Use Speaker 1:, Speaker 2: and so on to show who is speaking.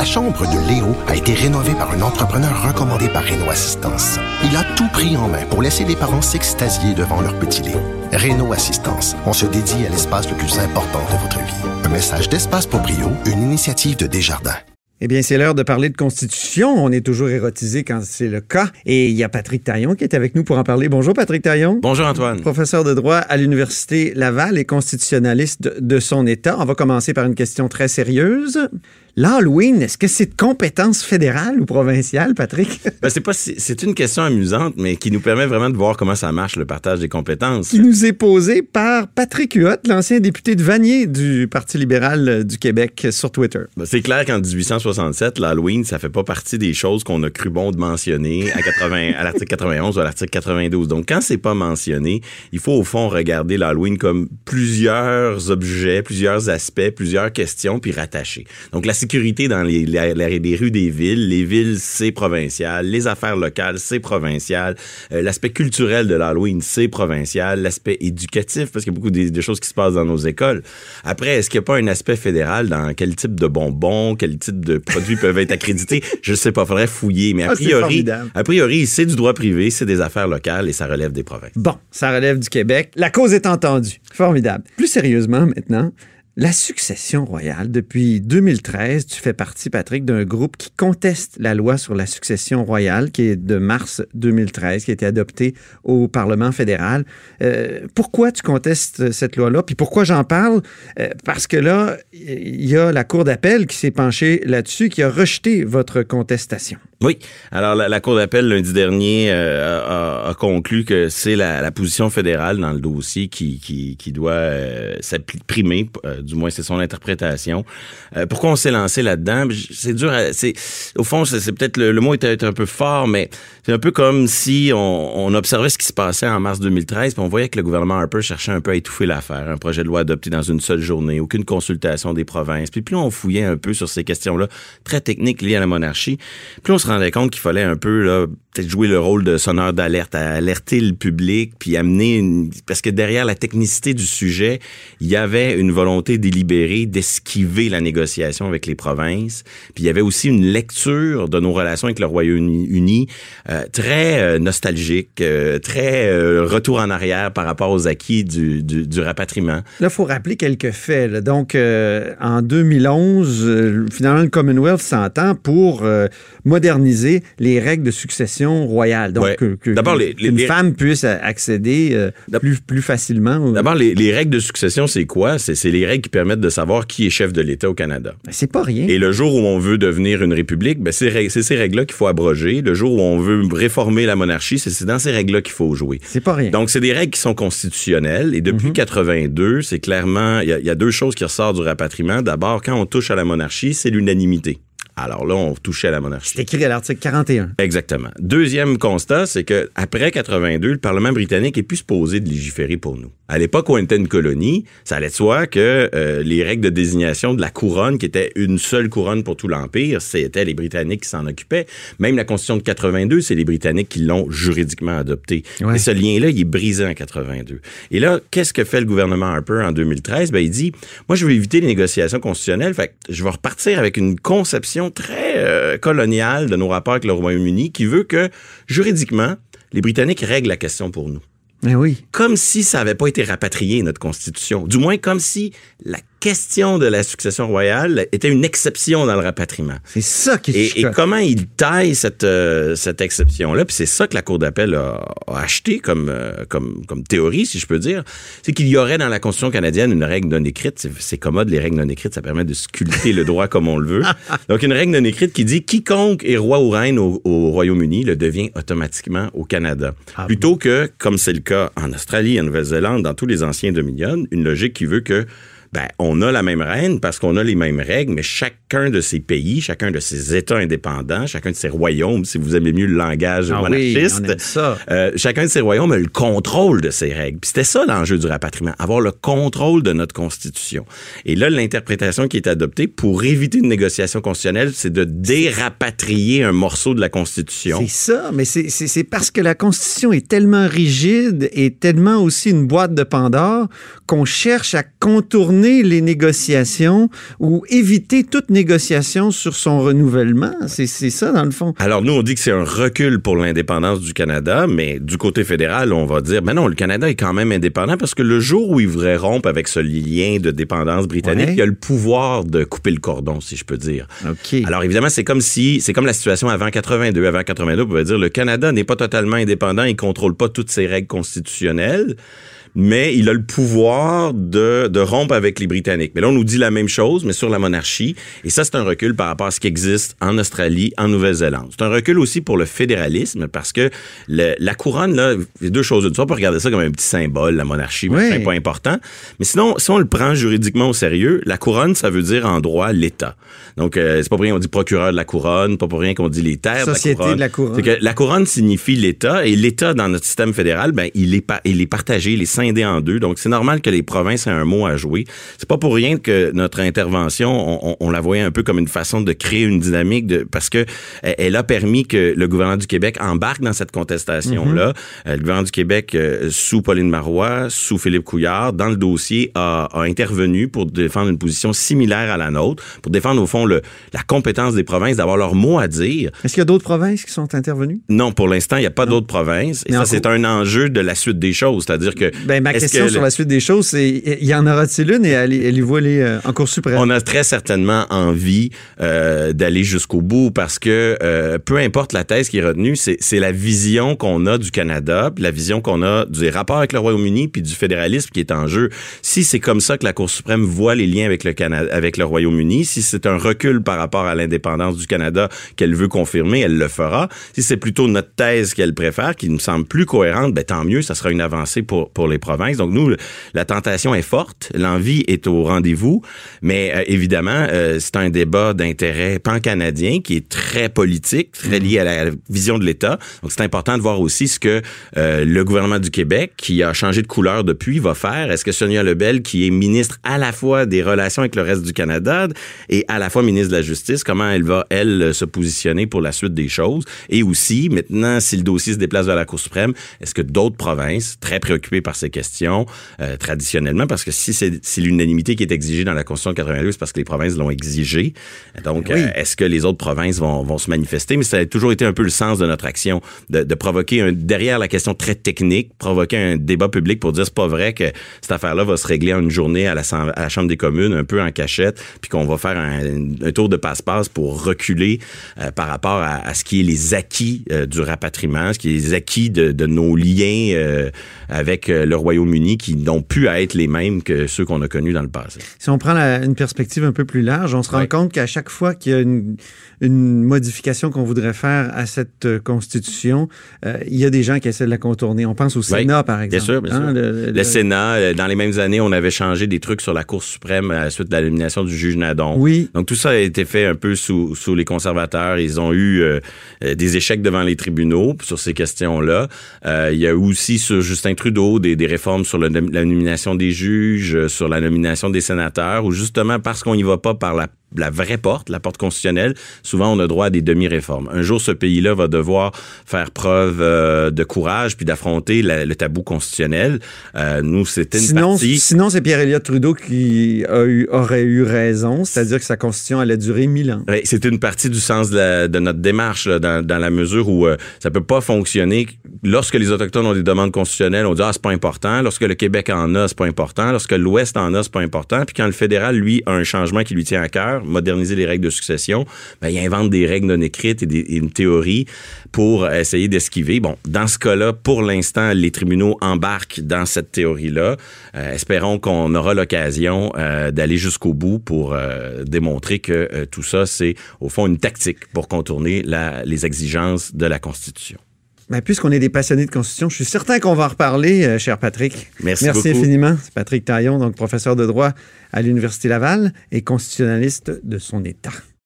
Speaker 1: La chambre de Léo a été rénovée par un entrepreneur recommandé par Renault Assistance. Il a tout pris en main pour laisser les parents s'extasier devant leur petit Léo. Renault Assistance, on se dédie à l'espace le plus important de votre vie. Un message d'Espace pour Brio, une initiative de Desjardins.
Speaker 2: Eh bien, c'est l'heure de parler de constitution. On est toujours érotisé quand c'est le cas. Et il y a Patrick Taillon qui est avec nous pour en parler. Bonjour, Patrick Taillon.
Speaker 3: Bonjour, Antoine.
Speaker 2: Professeur de droit à l'Université Laval et constitutionnaliste de, de son État. On va commencer par une question très sérieuse. L'Halloween, est-ce que c'est de compétence fédérale ou provinciale, Patrick?
Speaker 3: Ben, c'est pas c'est une question amusante, mais qui nous permet vraiment de voir comment ça marche le partage des compétences.
Speaker 2: Qui nous est posée par Patrick Huot, l'ancien député de Vanier du Parti libéral du Québec sur Twitter.
Speaker 3: Ben, c'est clair qu'en 1867, l'Halloween, ça fait pas partie des choses qu'on a cru bon de mentionner à, 80, à l'article 91 ou à l'article 92. Donc, quand c'est pas mentionné, il faut au fond regarder l'Halloween comme plusieurs objets, plusieurs aspects, plusieurs questions, puis rattacher. Donc, la sécurité dans les, les, rues des villes. Les villes, c'est provincial. Les affaires locales, c'est provincial. Euh, l'aspect culturel de l'Halloween, c'est provincial. L'aspect éducatif, parce qu'il y a beaucoup de, choses qui se passent dans nos écoles. Après, est-ce qu'il n'y a pas un aspect fédéral dans quel type de bonbons, quel type de produits peuvent être accrédités? Je ne sais pas, faudrait fouiller. Mais a ah, priori, a priori, c'est du droit privé, c'est des affaires locales et ça relève des provinces.
Speaker 2: Bon, ça relève du Québec. La cause est entendue. Formidable. Plus sérieusement maintenant, la succession royale, depuis 2013, tu fais partie, Patrick, d'un groupe qui conteste la loi sur la succession royale qui est de mars 2013, qui a été adoptée au Parlement fédéral. Euh, pourquoi tu contestes cette loi-là? Puis pourquoi j'en parle? Euh, parce que là, il y a la Cour d'appel qui s'est penchée là-dessus, qui a rejeté votre contestation.
Speaker 3: Oui. Alors, la, Cour d'appel, lundi dernier, euh, a, a, conclu que c'est la, la, position fédérale dans le dossier qui, qui, qui doit euh, s'apprimer, euh, du moins c'est son interprétation. Euh, pourquoi on s'est lancé là-dedans? C'est dur, c'est au fond, c'est peut-être le, mot était un peu fort, mais c'est un peu comme si on, on, observait ce qui se passait en mars 2013, puis on voyait que le gouvernement Harper cherchait un peu à étouffer l'affaire. Un projet de loi adopté dans une seule journée, aucune consultation des provinces. Puis plus on fouillait un peu sur ces questions-là, très techniques liées à la monarchie, plus on se rendait compte qu'il fallait un peu peut-être jouer le rôle de sonneur d'alerte, alerter le public, puis amener une... Parce que derrière la technicité du sujet, il y avait une volonté délibérée d'esquiver la négociation avec les provinces. Puis il y avait aussi une lecture de nos relations avec le Royaume-Uni euh, très euh, nostalgique, euh, très retour en arrière par rapport aux acquis du, du, rapatriement.
Speaker 2: Là, il faut rappeler quelques faits. Donc, en 2011, finalement, le Commonwealth s'entend pour moderniser les règles de succession royale. Donc, que, qu'une femme puisse accéder euh, plus, plus facilement.
Speaker 3: D'abord, les, règles de succession, c'est quoi? C'est, les règles qui permettent de savoir qui est chef de l'État au Canada.
Speaker 2: Ben, c'est pas rien.
Speaker 3: Et le jour où on veut devenir une république, ben, c'est, ces règles-là qu'il faut abroger. Le jour où on veut réformer la monarchie, c'est, dans ces règles-là qu'il faut jouer.
Speaker 2: C'est pas rien.
Speaker 3: Donc, c'est des règles qui sont constitutionnelles. Et depuis 82, mhm. c'est clairement, il y, y, a deux choses qui ressortent du rapatriement. D'abord, quand on touche à la monarchie, c'est l'unanimité. Alors là, on touchait à la monarchie.
Speaker 2: C'est écrit à l'article 41.
Speaker 3: Exactement. Deuxième constat, c'est que après 82, le Parlement britannique est plus supposé de légiférer pour nous. À l'époque où on était une colonie, ça allait de soi que euh, les règles de désignation de la couronne, qui était une seule couronne pour tout l'Empire, c'était les Britanniques qui s'en occupaient. Même la Constitution de 82, c'est les Britanniques qui l'ont juridiquement adoptée. Et ce lien-là, il est brisé en 82. Et là, qu'est-ce que fait le gouvernement Harper en 2013? Ben, il dit, moi, je veux éviter les négociations constitutionnelles, fait je vais repartir avec une conception très euh, coloniale de nos rapports avec le Royaume-Uni qui veut que, juridiquement, les Britanniques règlent la question pour nous.
Speaker 2: Mais oui.
Speaker 3: Comme si ça n'avait pas été rapatrié, notre Constitution. Du moins, comme si la question de la succession royale était une exception dans le rapatriement.
Speaker 2: C'est ça qui
Speaker 3: est et, et comment il taille cette, euh, cette exception-là, puis c'est ça que la Cour d'appel a, acheté comme, euh, comme, comme théorie, si je peux dire, c'est qu'il y aurait dans la Constitution canadienne une règle non écrite. C'est commode, les règles non écrites, ça permet de sculpter le droit comme on le veut. Donc, une règle non écrite qui dit quiconque est roi ou reine au, Royaume-Uni le devient automatiquement au Canada. Ah Plutôt que, comme c'est le cas en Australie, en Nouvelle-Zélande, dans tous les anciens dominions, une logique qui veut que ben, on a la même reine parce qu'on a les mêmes règles, mais chacun de ces pays, chacun de ces États indépendants, chacun de ces royaumes, si vous aimez mieux le langage
Speaker 2: ah
Speaker 3: monarchiste,
Speaker 2: euh,
Speaker 3: chacun de ces royaumes a le contrôle de ces règles. Puis c'était ça l'enjeu du rapatriement, avoir le contrôle de notre constitution. Et là, l'interprétation qui est adoptée pour éviter une négociation constitutionnelle, c'est de dérapatrier un morceau de la constitution.
Speaker 2: C'est ça, mais c'est parce que la constitution est tellement rigide et tellement aussi une boîte de Pandore qu'on cherche à contourner les négociations ou éviter toute négociation sur son renouvellement? C'est ça, dans le fond.
Speaker 3: Alors, nous, on dit que c'est un recul pour l'indépendance du Canada, mais du côté fédéral, on va dire, ben non, le Canada est quand même indépendant parce que le jour où il voudrait rompre avec ce lien de dépendance britannique, il a le pouvoir de couper le cordon, si je peux dire.
Speaker 2: OK.
Speaker 3: Alors, évidemment, c'est comme si, c'est comme la situation avant 82. Avant 82, on pouvait dire, le Canada n'est pas totalement indépendant, il contrôle pas toutes ses règles constitutionnelles mais il a le pouvoir de, de, rompre avec les Britanniques. Mais là, on nous dit la même chose, mais sur la monarchie. Et ça, c'est un recul par rapport à ce qui existe en Australie, en Nouvelle-Zélande. C'est un recul aussi pour le fédéralisme, parce que le, la couronne, là, il a deux choses. Une fois, on peut regarder ça comme un petit symbole, la monarchie, oui. c'est pas important. Mais sinon, si on le prend juridiquement au sérieux, la couronne, ça veut dire en droit l'État. Donc, euh, c'est pas pour rien qu'on dit procureur de la couronne, pas pour rien qu'on dit les terres
Speaker 2: Société
Speaker 3: de la couronne.
Speaker 2: De la couronne.
Speaker 3: C'est que la couronne signifie l'État, et l'État, dans notre système fédéral, ben, il est, il est partagé, les scindé en deux. Donc, c'est normal que les provinces aient un mot à jouer. C'est pas pour rien que notre intervention, on, on, la voyait un peu comme une façon de créer une dynamique de, parce que elle a permis que le gouvernement du Québec embarque dans cette contestation-là. Mm-hmm. le gouvernement du Québec, euh, sous Pauline Marois, sous Philippe Couillard, dans le dossier, a, a, intervenu pour défendre une position similaire à la nôtre, pour défendre, au fond, le, la compétence des provinces d'avoir leur mot à dire.
Speaker 2: Est-ce qu'il y a d'autres provinces qui sont intervenues?
Speaker 3: Non, pour l'instant, il n'y a pas d'autres provinces. Et Mais ça, c'est un enjeu de la suite des choses. C'est-à-dire que.
Speaker 2: Ben, ma question sur la suite des choses, c'est y en aura-t-il une et elle, elle y voit aller euh, en Cour suprême?
Speaker 3: On a très certainement envie euh, d'aller jusqu'au bout parce que euh, peu importe la thèse qui est retenue, c'est la vision qu'on a du Canada, puis la vision qu'on a du rapport avec le Royaume-Uni, puis du fédéralisme qui est en jeu. Si c'est comme ça que la Cour suprême voit les liens avec le Canada, avec le Royaume-Uni, si c'est un recul par rapport à l'indépendance du Canada qu'elle veut confirmer, elle le fera. Si c'est plutôt notre thèse qu'elle préfère, qui nous semble plus cohérente, ben tant mieux, ça sera une avancée pour pour les provinces. Donc nous, la tentation est forte, l'envie est au rendez-vous, mais euh, évidemment, euh, c'est un débat d'intérêt pan-canadien qui est très politique, très lié à la, vision de l'État. Donc c'est important de voir aussi ce que euh, le gouvernement du Québec, qui a changé de couleur depuis, va faire. Est-ce que Sonia Lebel, qui est ministre à la fois des relations avec le reste du Canada et à la fois ministre de la Justice, comment elle va, elle, se positionner pour la suite des choses? Et aussi, maintenant, si le dossier se déplace vers la Cour suprême, est-ce que d'autres provinces, très préoccupées par ces questions, euh, traditionnellement, parce que si c'est l'unanimité qui est exigée dans la Constitution de 82, c'est parce que les provinces l'ont exigé. Donc, oui. euh, est-ce que les autres provinces vont, vont, se manifester? Mais ça a toujours été un peu le sens de notre action, de, de provoquer, un, derrière la question très technique, provoquer un débat public pour dire c'est pas vrai que cette affaire-là va se régler en une journée à la, à la Chambre des communes, un peu en cachette, puis qu'on va faire un, un, tour de passe-passe pour reculer euh, par rapport à, à, ce qui est les acquis euh, du rapatriement, ce qui est les acquis de, de nos liens euh, avec le Royaume-Uni qui n'ont pu être les mêmes que ceux qu'on a connus dans le passé.
Speaker 2: Si on prend la, une perspective un peu plus large, on se rend compte qu'à chaque fois qu'il y a une, une modification qu'on voudrait faire à cette constitution, euh, il y a des gens qui essaient de la contourner. On pense au Sénat,
Speaker 3: oui,
Speaker 2: par exemple.
Speaker 3: Bien sûr, bien
Speaker 2: hein,
Speaker 3: sûr. Le, le, le, Sénat, euh, dans les mêmes années, on avait changé des trucs sur la Cour suprême à la suite de la nomination du juge Nadon.
Speaker 2: Oui.
Speaker 3: Donc tout ça a été fait un peu sous, sous les conservateurs. Ils ont eu euh, des échecs devant les tribunaux sur ces questions-là. Euh, il y a aussi sur Justin Trudeau des, des réformes sur la nomination des juges, sur la nomination des sénateurs, où justement parce qu'on y va pas par la la vraie porte, la porte constitutionnelle, souvent on a droit à des demi-réformes. Un jour, ce pays-là va devoir faire preuve euh, de courage puis d'affronter le tabou constitutionnel. Euh, nous, c'était une
Speaker 2: sinon,
Speaker 3: partie...
Speaker 2: Sinon, c'est Pierre-Éliott Trudeau qui a eu, aurait eu raison, c'est-à-dire que sa constitution allait durer mille ans.
Speaker 3: Oui, c'est une partie du sens de, la, de notre démarche, là, dans, dans, la mesure où euh, ça peut pas fonctionner. Lorsque les Autochtones ont des demandes constitutionnelles, on dit « Ah, c'est pas important ». Lorsque le Québec en a, c'est pas important. Lorsque l'Ouest en a, c'est pas important. Puis quand le fédéral, lui, a un changement qui lui tient à cœur, moderniser les règles de succession, ben, il invente des règles non écrites et, des, une théorie pour essayer d'esquiver. Bon, dans ce cas-là, pour l'instant, les tribunaux embarquent dans cette théorie-là. Euh, espérons qu'on aura l'occasion euh, d'aller jusqu'au bout pour euh, démontrer que tout ça, c'est au fond une tactique pour contourner les exigences de la Constitution.
Speaker 2: Ben, puisqu'on est des passionnés de Constitution, je suis certain qu'on va en reparler, euh, cher Patrick.
Speaker 3: Merci,
Speaker 2: Merci infiniment. C'est Patrick Taillon, donc professeur de droit à l'Université Laval et constitutionnaliste de son État.